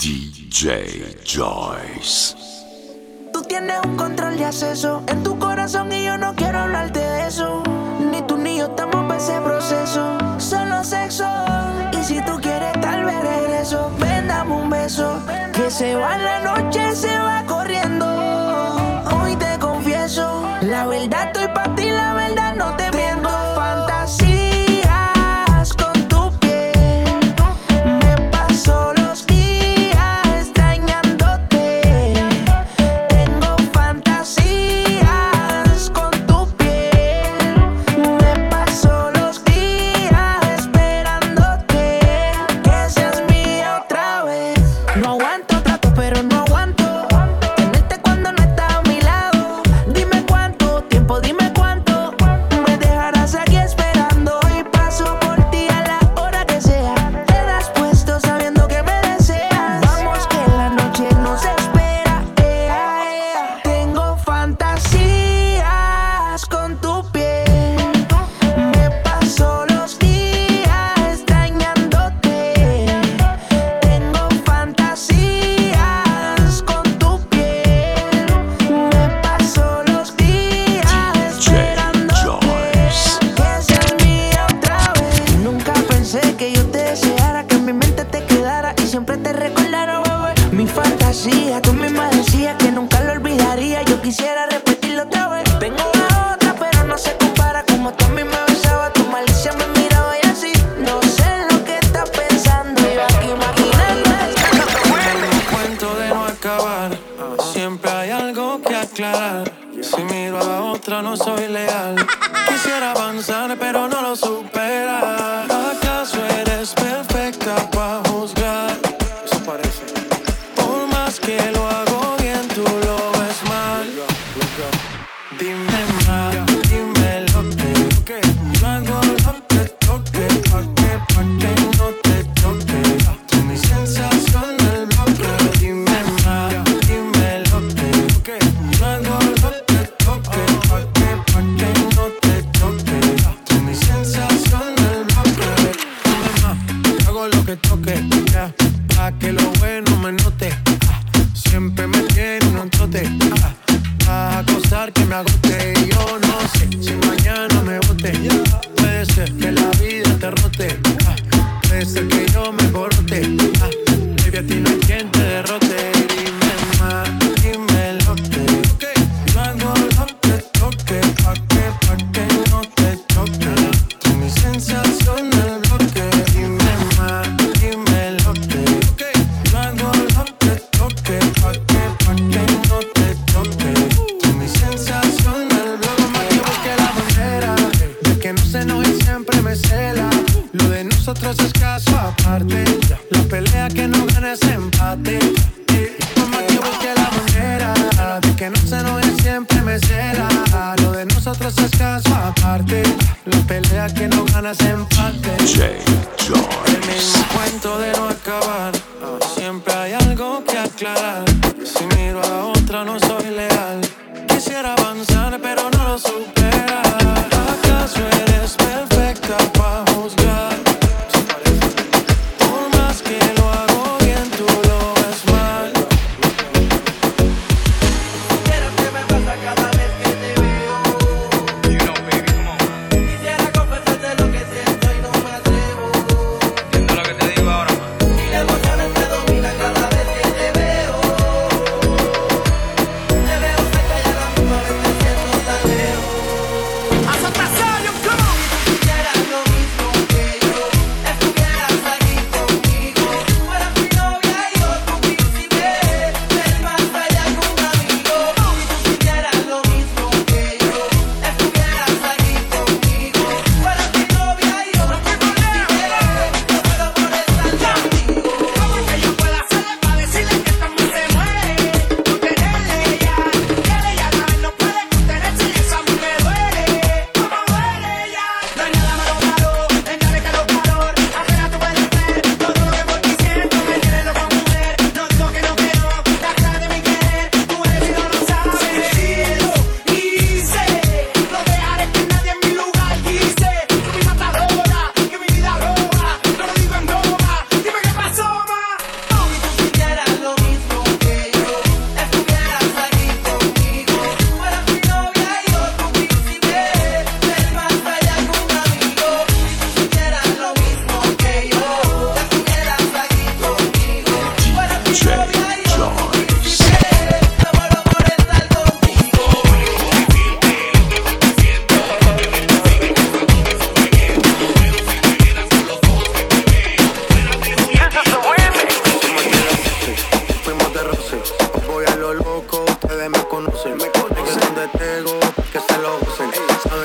DJ Joyce. Tú tienes un control de acceso en tu corazón y yo no quiero hablarte de eso. Ni tú ni yo estamos para ese proceso. Solo sexo. Y si tú quieres, tal vez regreso. Ven, dame un beso. Que se va la noche, se va corriendo. avanzar, pero no lo supe.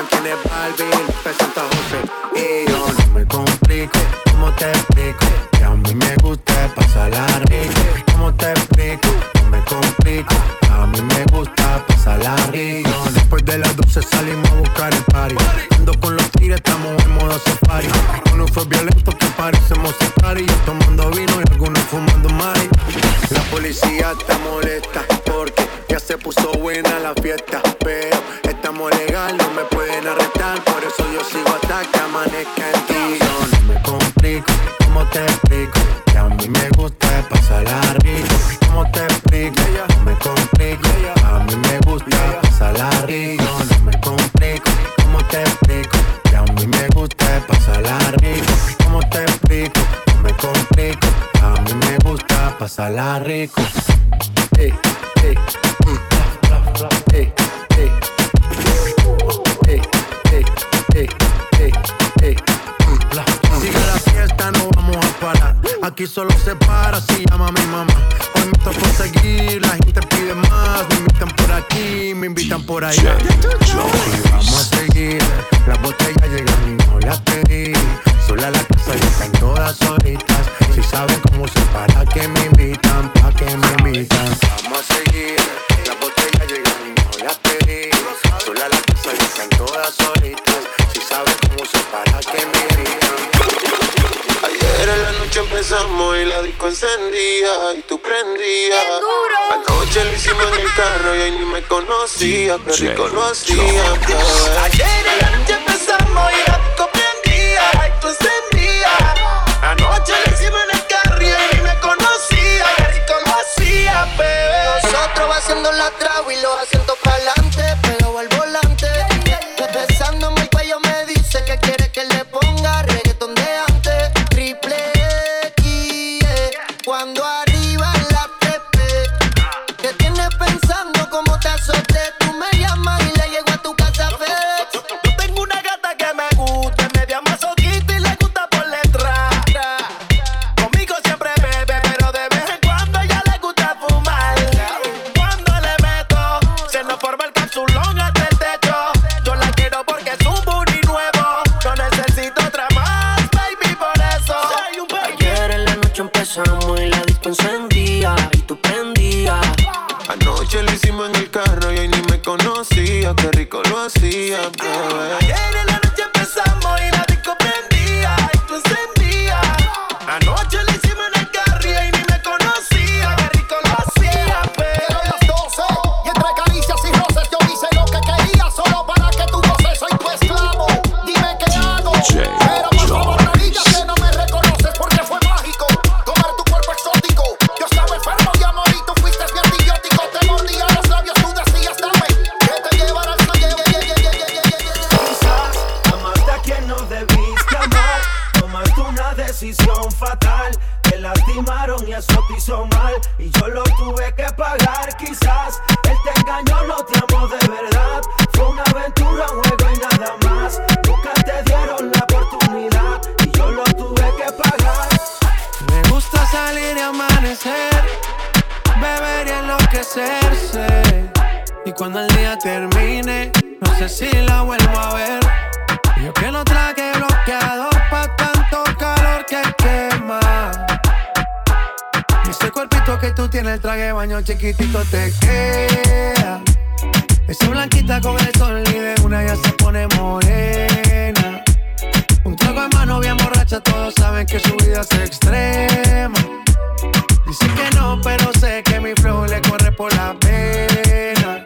quien es Balvin, presenta a José y yo. Cuando la trago y lo hacen Yo que no traje bloqueador pa' tanto calor que quema. Ese cuerpito que tú tienes, el traje baño chiquitito te queda. Esa blanquita con el sol y de una ya se pone morena. Un trago de mano bien borracha, todos saben que su vida es extrema. Dicen que no, pero sé que mi flow le corre por la pena.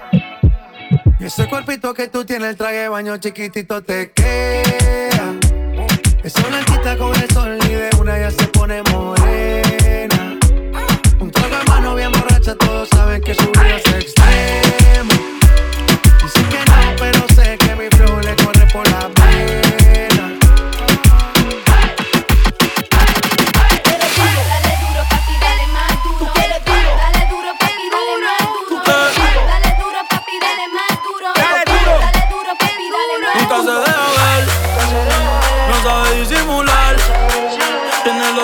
Ese cuerpito que tú tienes, el traje baño chiquitito te queda. Esa blanquita con el sol y de una ya se pone morena. Un trago de mano bien borracha, todos saben que su vida es extrema.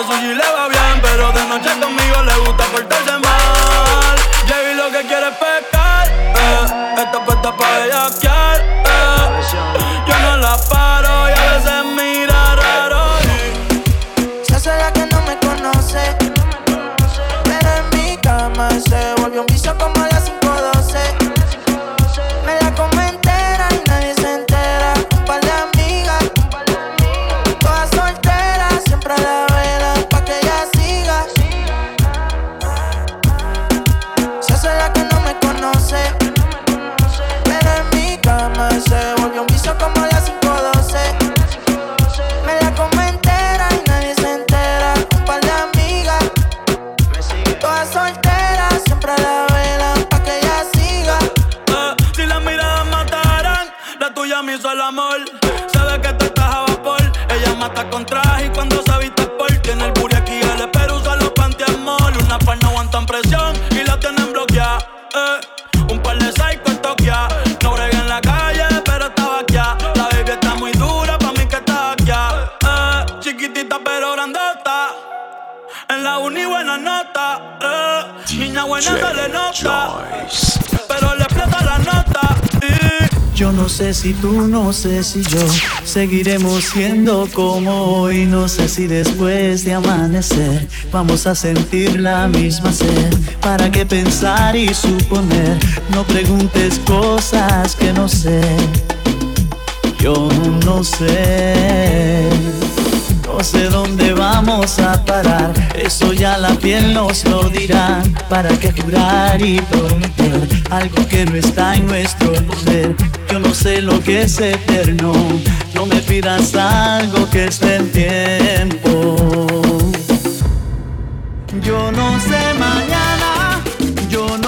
Suyo y le va bien, pero de noche sé si yo seguiremos siendo como hoy. No sé si después de amanecer vamos a sentir la misma sed. ¿Para qué pensar y suponer? No preguntes cosas que no sé. Yo no sé. No sé dónde vamos a parar, eso ya la piel nos lo dirá. ¿Para qué jurar y prometer algo que no está en nuestro poder? Yo no sé lo que es eterno, no me pidas algo que esté en tiempo. Yo no sé mañana, yo no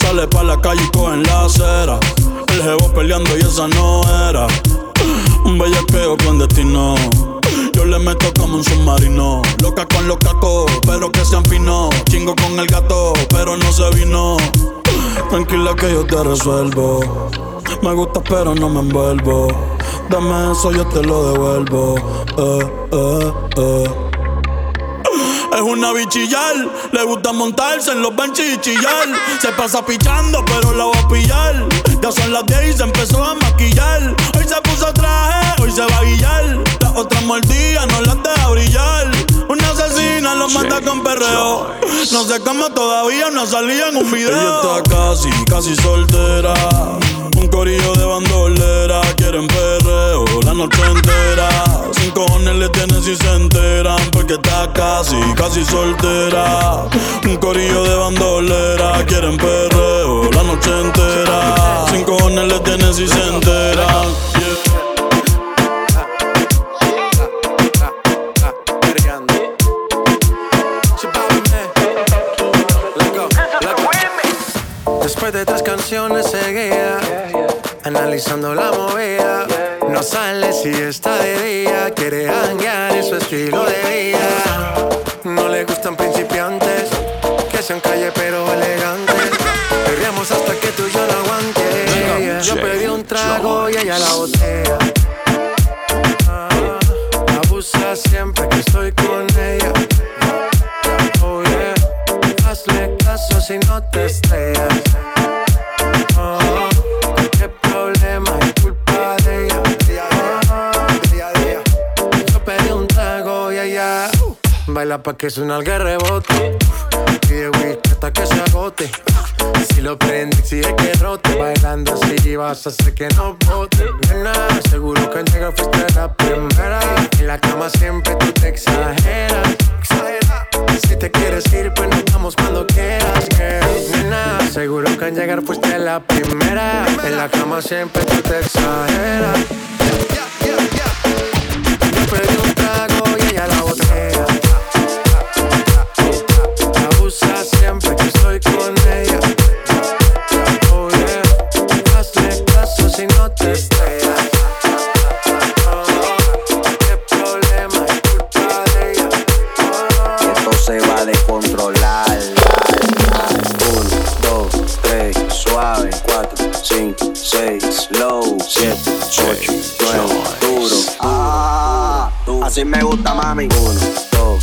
Sale pa' la calle y cogen la acera. El jevo peleando y esa no era. Un bellaqueo clandestino. Yo le meto como un submarino. Loca con los cacos, pero que sean finos. Chingo con el gato, pero no se vino. Tranquila que yo te resuelvo. Me gusta, pero no me envuelvo. Dame eso, yo te lo devuelvo. Eh, eh, eh. Es una bichillar, le gusta montarse en los benches y chillar. Se pasa pichando, pero la voy a pillar. Ya son las 10 y se empezó a maquillar. Hoy se puso traje, hoy se va a guillar. Las otras mordidas no las deja brillar. Una asesina lo mata con perreo. No sé cómo todavía no salía en un video. Ella está casi, casi soltera. Un corillo de bandolera, quieren perreo la noche entera. Sin cojones le tienen si se enteran, porque está casi, casi soltera. Un corillo de bandolera, quieren perreo la noche entera. Sin cojones le tienen si se enteran. Después de tres canciones seguía Analizando la movida. No sale si está de día Quiere hanguear en su estilo de vida. No le gustan principiantes Que sean calle pero elegantes. Perreamos hasta que tú y yo lo aguantes Yo pedí un trago y ella la botella Ah, Abusa siempre que estoy con ella. Oh yeah Hazle caso si no te estrellas baila pa' que suena el rebote. Pide whisky hasta que se agote. Si lo prende, exige que rote. Bailando así vas a hacer que no bote. Nena, seguro que al llegar fuiste la primera. En la cama siempre tú te exageras. Exagera. Si te quieres ir, pues nos vamos cuando quieras, girl. Nena, seguro que al llegar fuiste la primera. En la cama siempre tú te exageras. Yo con ella. Oh yeah, hazle caso si no te estrellas. Oh, qué problema es culpa de ella. Esto se va a descontrolar. Uno, dos, tres, suave. Cuatro, cinco, seis, low. Siete, ocho, nueve, duro. Ah, así me gusta, mami. Uno, dos,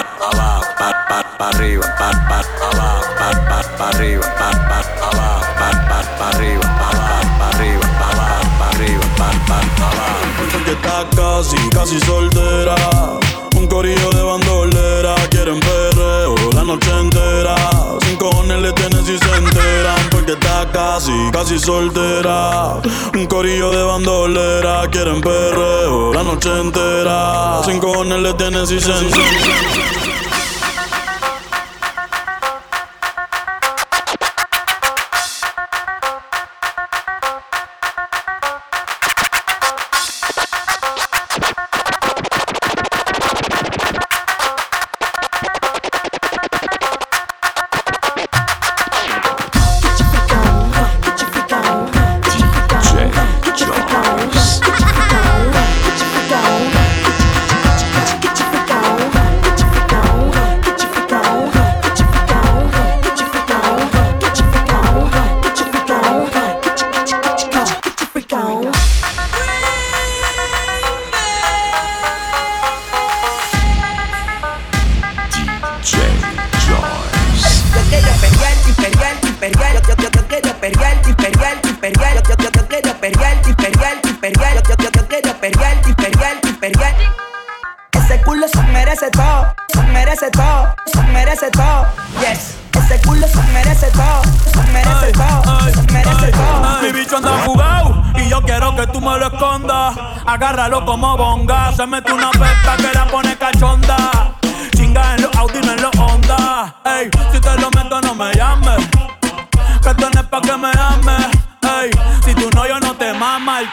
abajo, pa, arriba, pa, abajo, pa, arriba, pa, abajo, pa, arriba, pa, arriba, pa, arriba, pa, abajo. que está casi, casi soltera, un corillo de bandera casi, soltera. Un corillo de bandolera, quieren perreo la noche entera. Cinco le tienen si se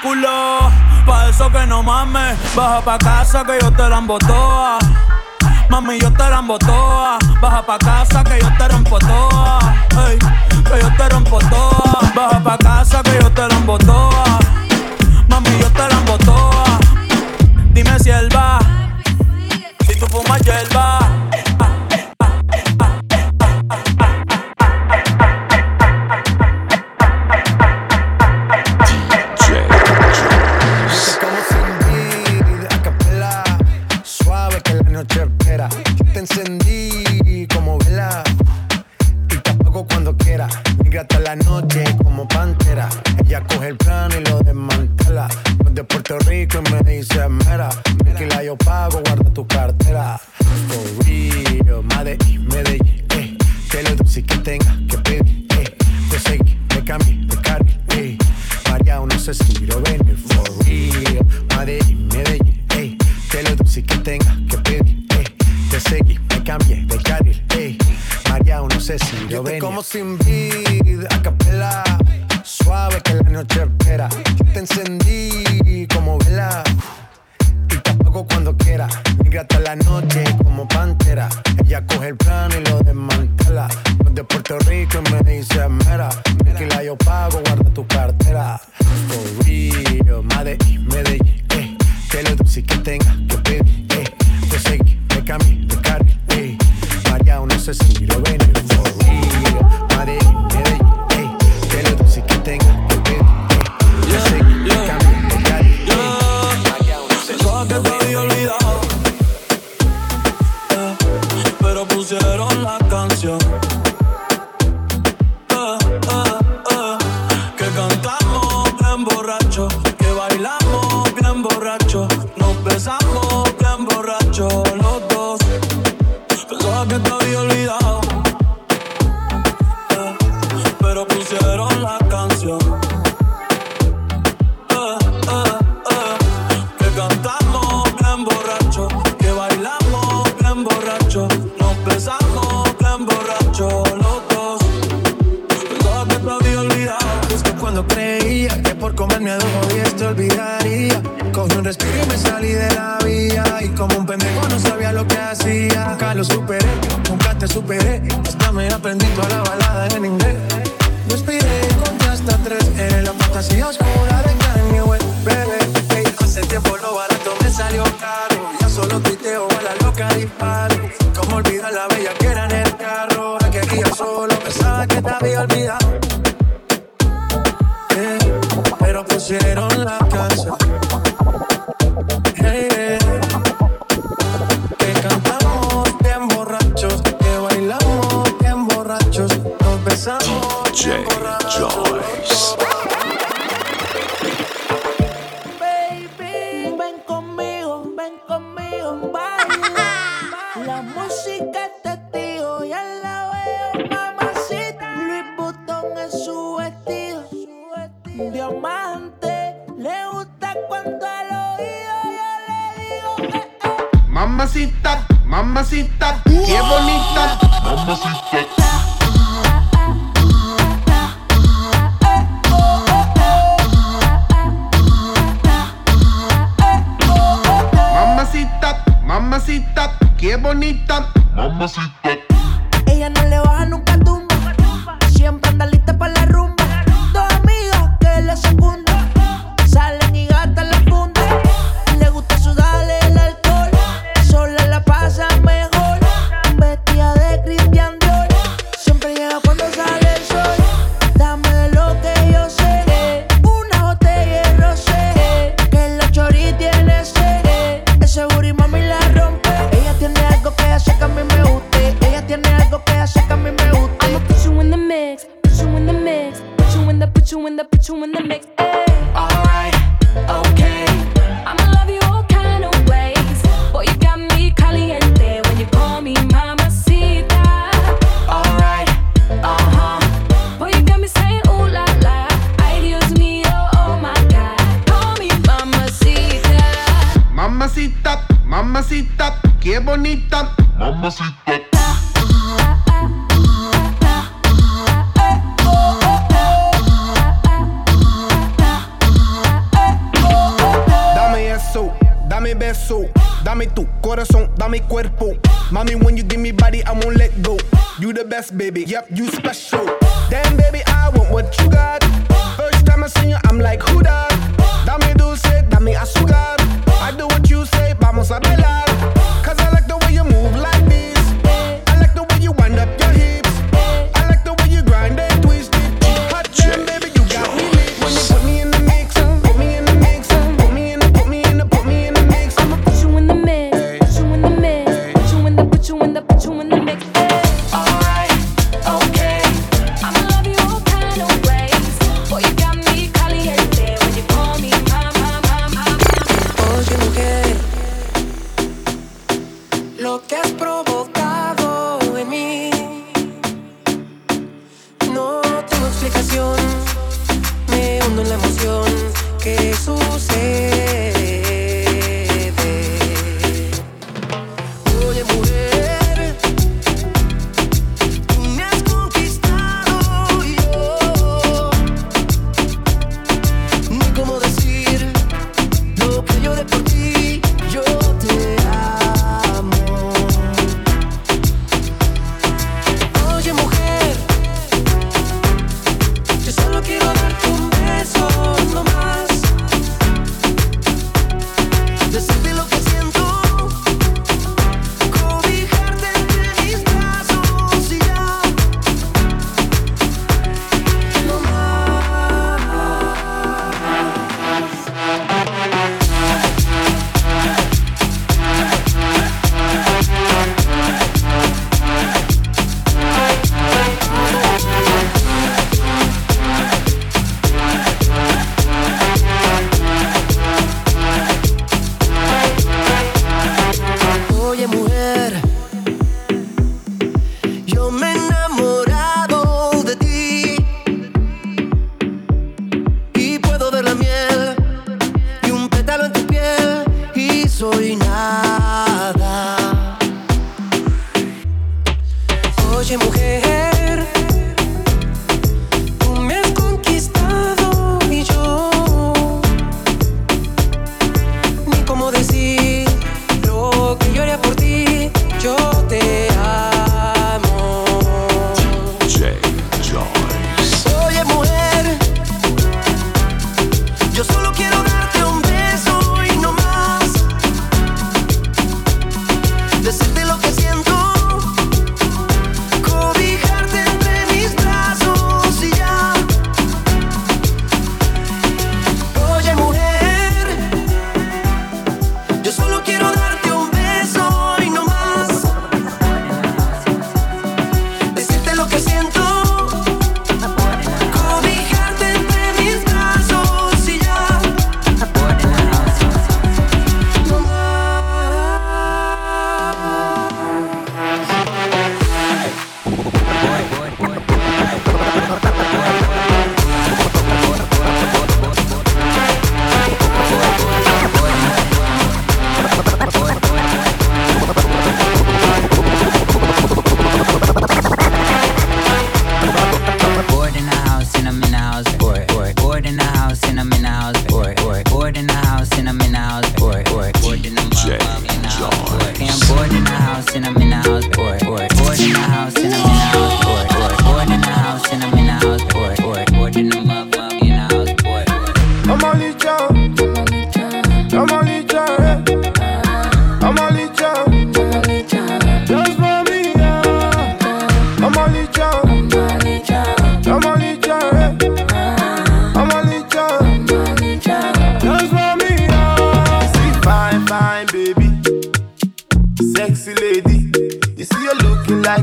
el. Pa' eso que no mames. Baja pa' casa que yo te la embotoa. Mami, yo te la embotoa. Baja pa' casa que yo te rompo toa. Hey, que yo te rompo toa. Baja pa' casa que yo te la embotoa.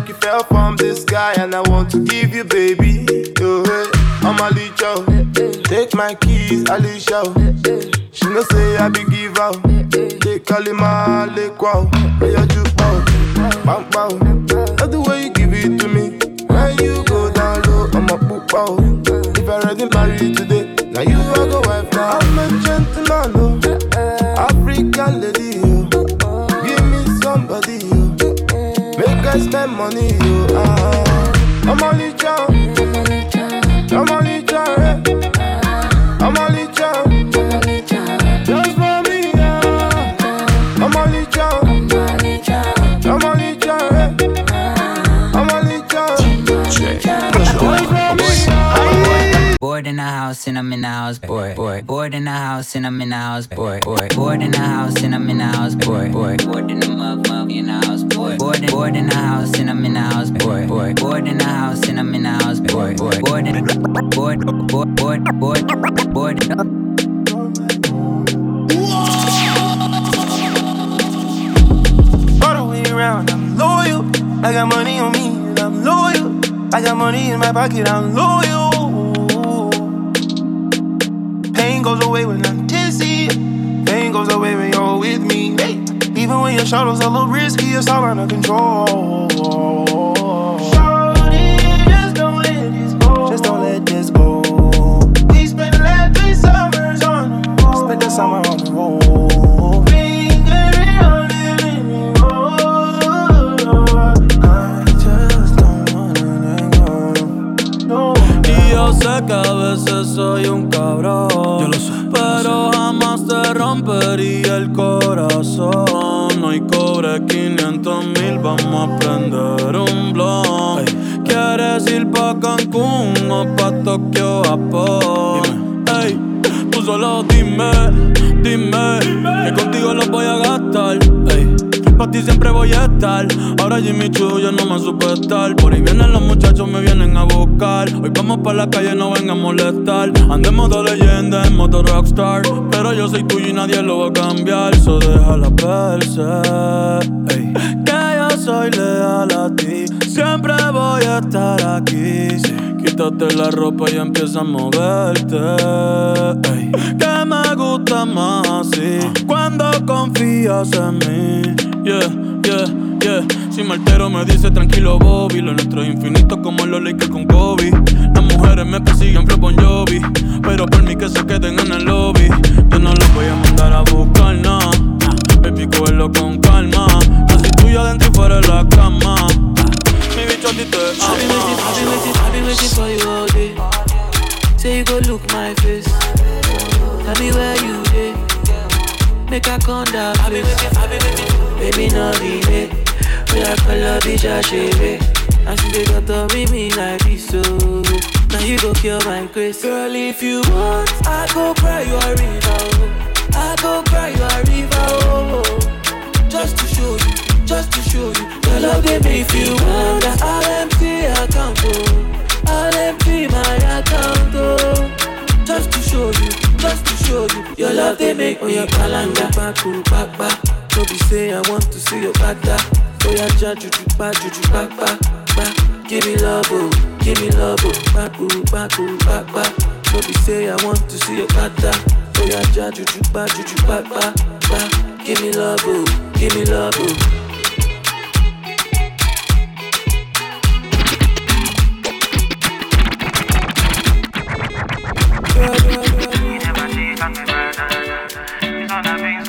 Like you fell from the sky, and I want to give you, baby. Oh, hey, I'm a leecho. Take my keys, Alicia. She no say I be give out. Take Kalima, Lake wow. Hey, you juke bow. Bang let's spend money, you are. I'm only I'm in the house, bored. Bored, bored in the house and I'm in the house, bored. Bored, bored in the house and I'm in the house, bored. Bored, bored in the mug, mug in the house, boy. bored. Bored, bored in the house and I'm in the house, bored. Bored, bored in the house and I'm in the house, bored. Bored, bored, in- bored, bored, bored, bored, bored. All the way around, I'm loyal. I got money on me, and I'm loyal. I got money in my pocket, I'm loyal. Pain goes away when I'm tipsy. Pain goes away when you're with me. Hey. Even when your shadows are a little risky, it's all under control. Shorty, just don't let this go. Just don't let this go. We spent the last three summers on the road. Spent the summer on the road. Veces soy un cabrón. Yo lo sé. Pero jamás te rompería el corazón. No hay cobre 500 mil, vamos a prender un blon. ¿Quieres ir pa' Cancún o pa' Tokio, Japón? Ey, tú solo dime, dime, que contigo lo voy a gastar. Ey, pa' ti siempre voy a estar. Ahora Jimmy Choo yo no me supe estar. Por ahí vienen los muchachos, me vienen a buscar. Hoy vamos pa' la calle, no vengan a molestar. Ando en modo leyenda, en modo rockstar. Pero yo soy tuyo y nadie lo va a cambiar. So déjala verse. Ey, Que yo soy leal a ti. Siempre voy a estar aquí. Quítate la ropa y empieza a moverte. Ey, Que me gusta más así. Cuando confías en mí. Yeah, yeah, yeah. Si me altero me dice tranquilo Bobby. Lo nuestro es infinito como los Lakers con Kobe. Las mujeres me persiguen flow Bon Jovi. Pero por mí que se queden en el lobby. Yo no los voy a mandar a buscar nada. Baby, cógelo con calma. Yo soy tuyo adentro y fuera de la cama. Mi bicho a I've been waiting, I've been waiting. I've been waiting for you all day. Say you go look my face. Tell me where you dey. Make I come down I've been waiting, I've been waiting. Baby, no delay. We are color bitch, I shave. And she they got to meet me like this, so now you go kill my grace. Girl, if you want, I go cry you a river. oh. I go cry you a river. Oh, oh. Just to show you, just to show you. Your love they make you wonder. I'll empty account, oh. I'll empty my account, oh. Just to show you, just to show you. Your love they make on your calendar. Back, back. No be say I want to see your that. Oh yeah, juju, back, juju, back, back. Give me love, oh, give me love, oh. Ooh, back, back. No be say I want to see your that. Oh yeah, juju, back, juju, back, back. Give me love, oh, give me love, oh.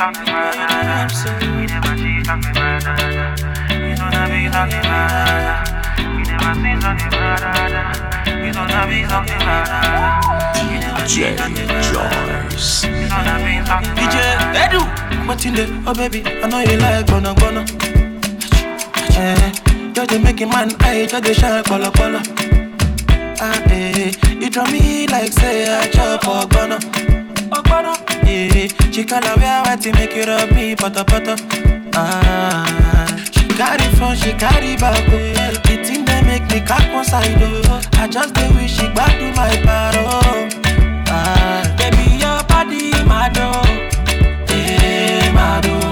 talking don't do? DJ Joyce. DJ Edu. Matinde, oh baby, I know you like gonna gonna. You're the making man, I just shine color color. Ah, eh, you draw me like say I chop or gonna, gonna. She call her wear what to make it up me pata pata. Ah, she carry front, she carry back. Oh. The thing they make me cock one side. Oh. I just dey wish she back to my paro. Ah, baby your body mad oh, eh mad oh.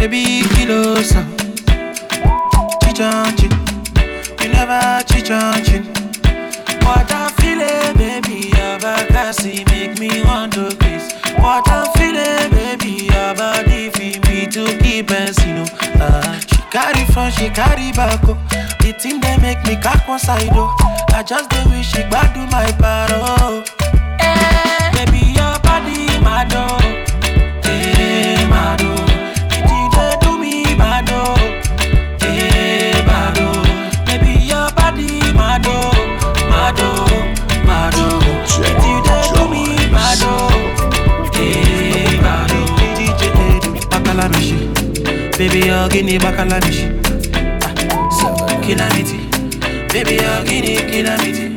baby kilo san chichanchin you never chichanchin what i'm feeling baby abakasi make me want to kiss what i'm feeling baby your body fit me to keep and see no ah she carry front she carry back oh the thing dey make me cock one side oh i just dey wish she gbadu my paro oh. Hey. baby your body my door. Baby, oh, you're guinea back a lavish. Ah, killer nitty. Baby, you're guinea, killer.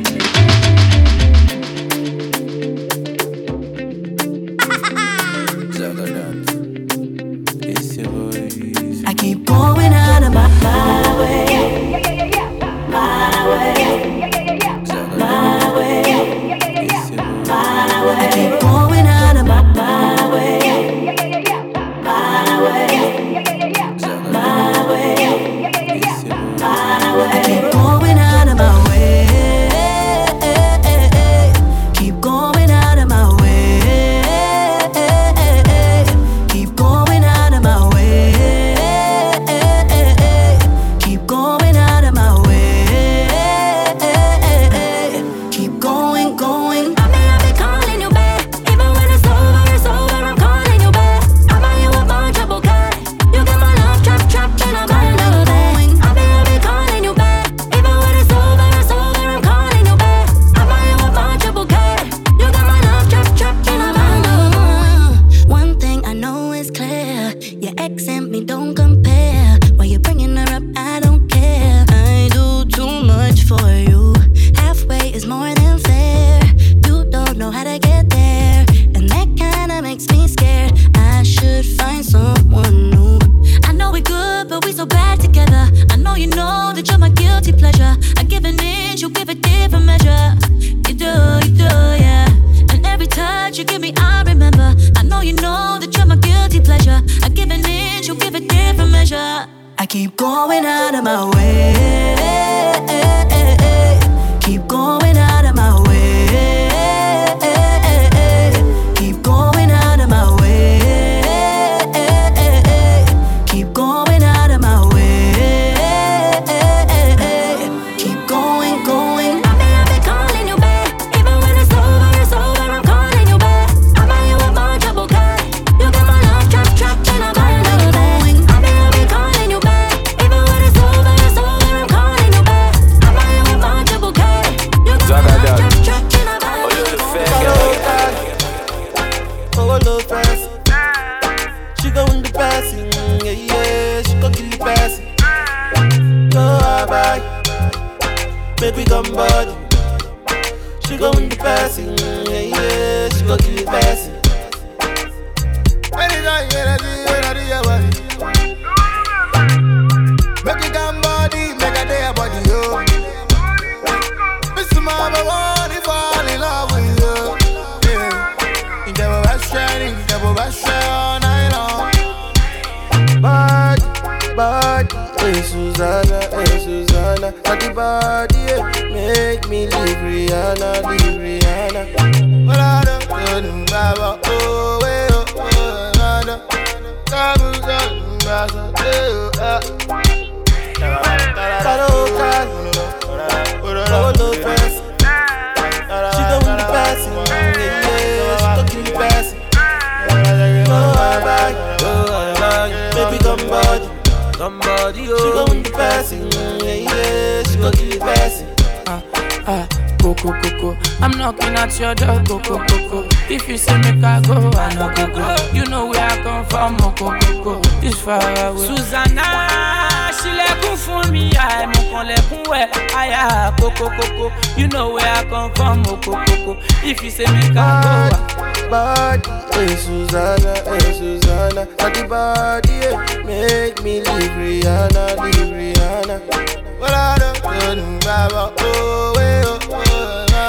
I'm knocking at your door, go, go, go, go. If you say make I go, I know go, go. You know where I come from, oh, go, go, go. It's far away. Susanna, she lekun fun me, I mo kon lekun we, I go, go, go, go. You know where I come from, oh, go, go, go. If you say make I go, bad, hey Susanna, hey Susanna, body, body, yeah. make me leave Rihanna, leave Rihanna. What I don't know, baby, oh, eh, oh, oh, oh.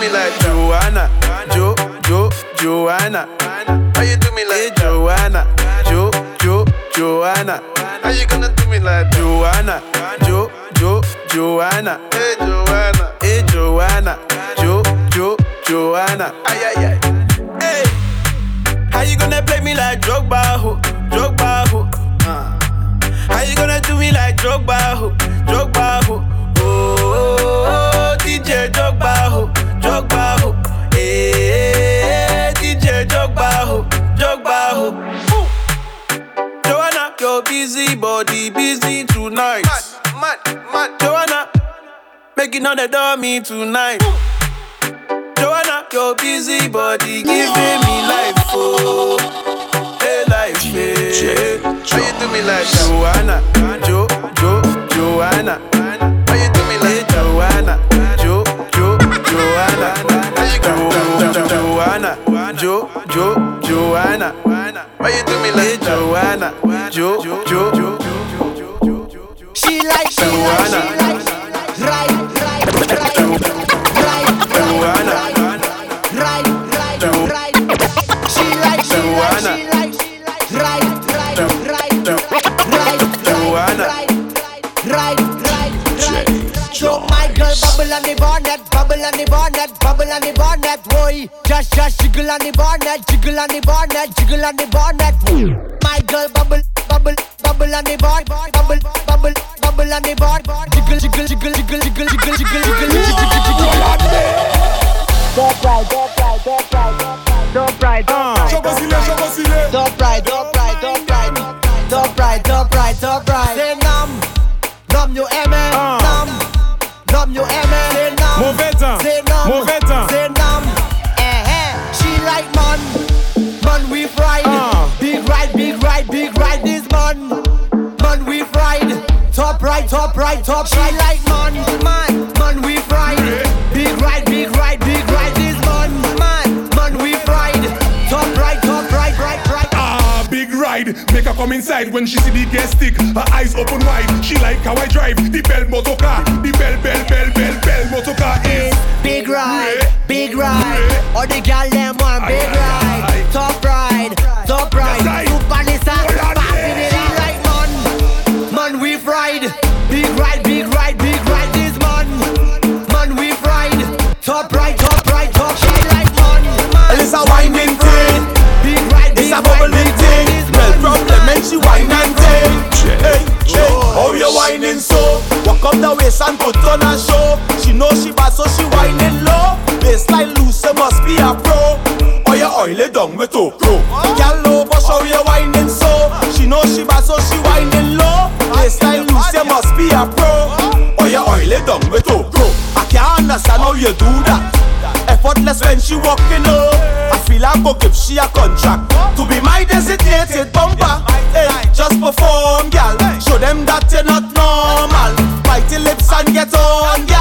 do me like Joanna? Jo, Jo, Joanna. How you do me like Hey Joanna? Jo, Jo, Joanna. How you gonna do me like Joanna? Jo, Jo, Joanna. Hey Joanna. Hey Joanna. Jo, Jo, Joanna. Ay ay ay. Hey. How you gonna play me like Drogba ho? Drogba ho? Uh. How you gonna do me like Drogba ho? Drogba ho? Oh. oh, oh. oh. DJ jog bajo, jog bajo. Eh, DJ jog bajo, jog bajo. Ooh. Joanna, your busy body busy tonight. Mad, mad, mad. Joanna, making on the dummy tonight. Joanna, your busy body giving me life, oh, hey life, hey. How you do me like Joanna, Jo, Jo, Joanna? How you do me like Joanna, Jo, Joanna. Why you do me like yeah, Joanna. that? Jo, jo, jo, jo, jo, jo, jo. She likes Joanna. She likes, she likes. Right, right, right. Jo, right, Joanna. Right, right, jo. right. She likes Joanna. She likes, she likes. Right, right, jo, right, jo, right, Joanna. Right, right, right. right. Jo, my girl bubble on the board on the bonnet bubble on the bonnet boy just just jiggle on the bonnet jiggle on the bonnet jiggle on the bonnet my girl bubble bubble bubble on the board bubble bubble bubble on the board jiggle jiggle jiggle jiggle jiggle jiggle jiggle jiggle jiggle jiggle Top right, top right, top right, top she like man, man, man we fried. Big ride, big ride, big ride this man, man, man we fried. Top right, top right, right, right. Ah, big ride. Make her come inside when she see the gas stick. Her eyes open wide. She like how I drive the bell motor car. The bell, bell, bell, bell, bell motor car is Big ride, big ride. All the gal them want big ride. Top ride, The waist and put on a show. She know she bad, so she whining low. Baseline loose, you must be a pro. Or you oil it down with a pro. Girl over, show you whining so. She know she bad, so she whining low. Baseline loose, you must be a pro. Or you oil it down with a pro. I can't understand how you do that. Effortless when she walking up. I feel I go give she a contract to be my designated bumper. Hey, just perform, gal. Show them that you're not dirty lips and get on, yeah.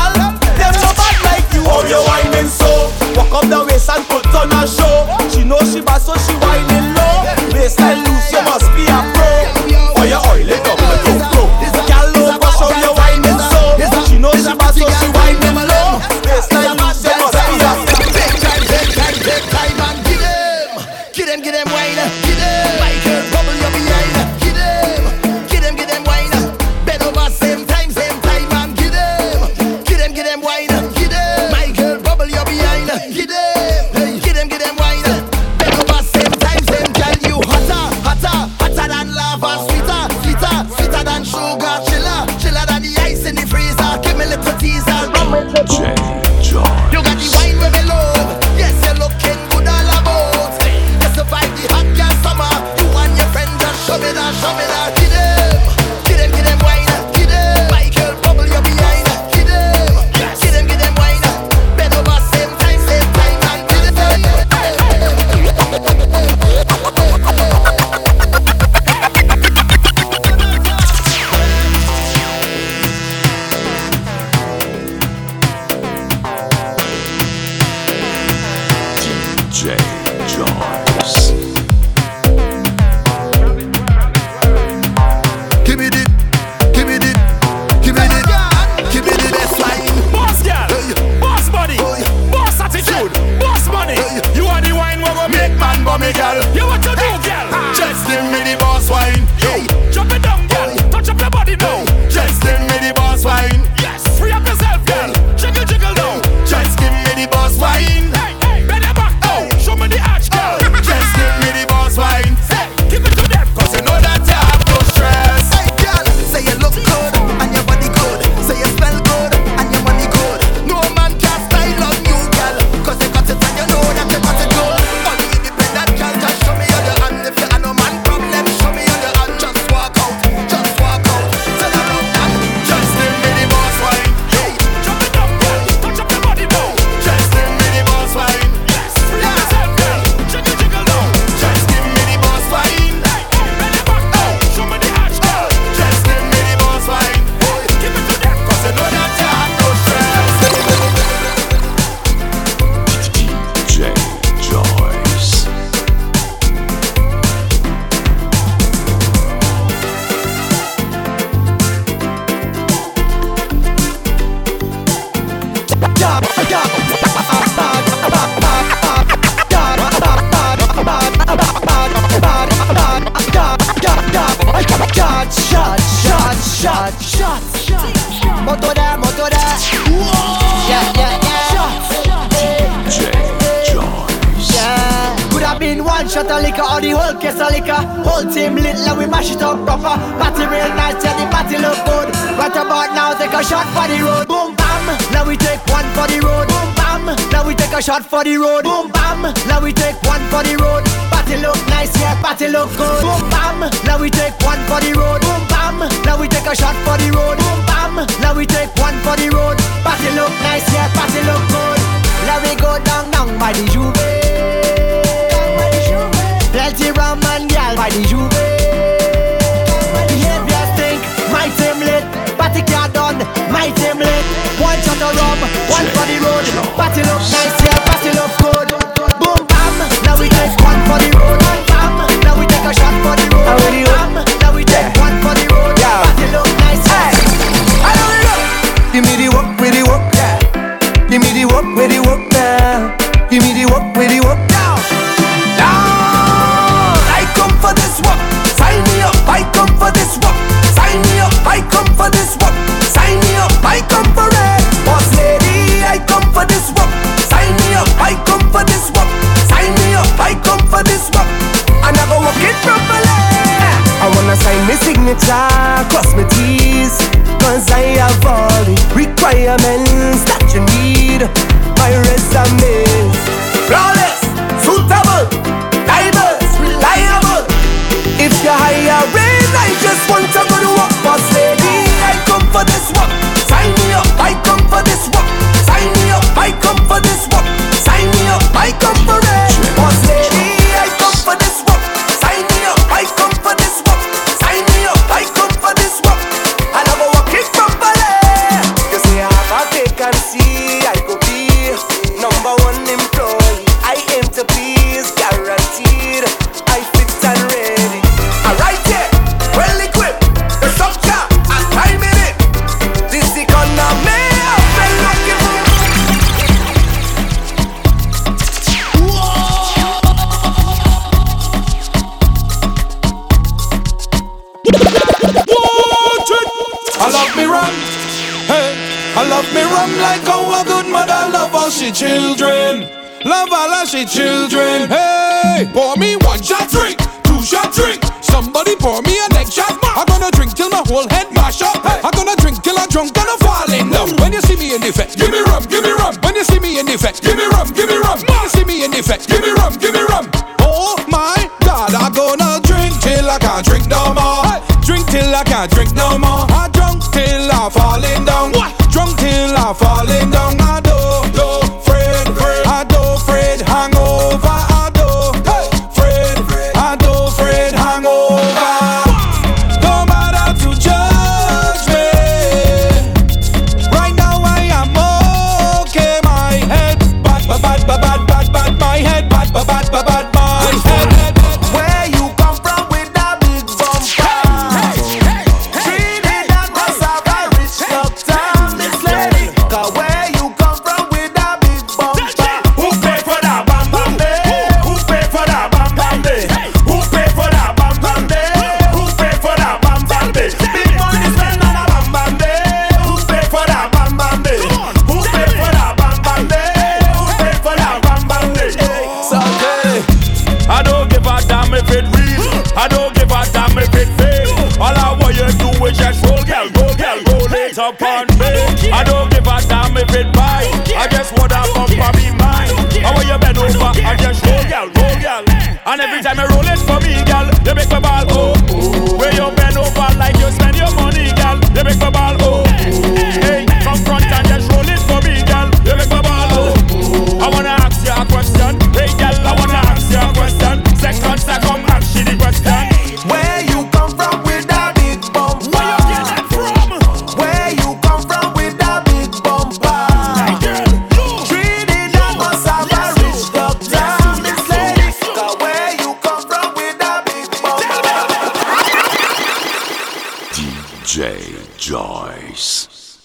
the work, where the work now. Give me the work, where the work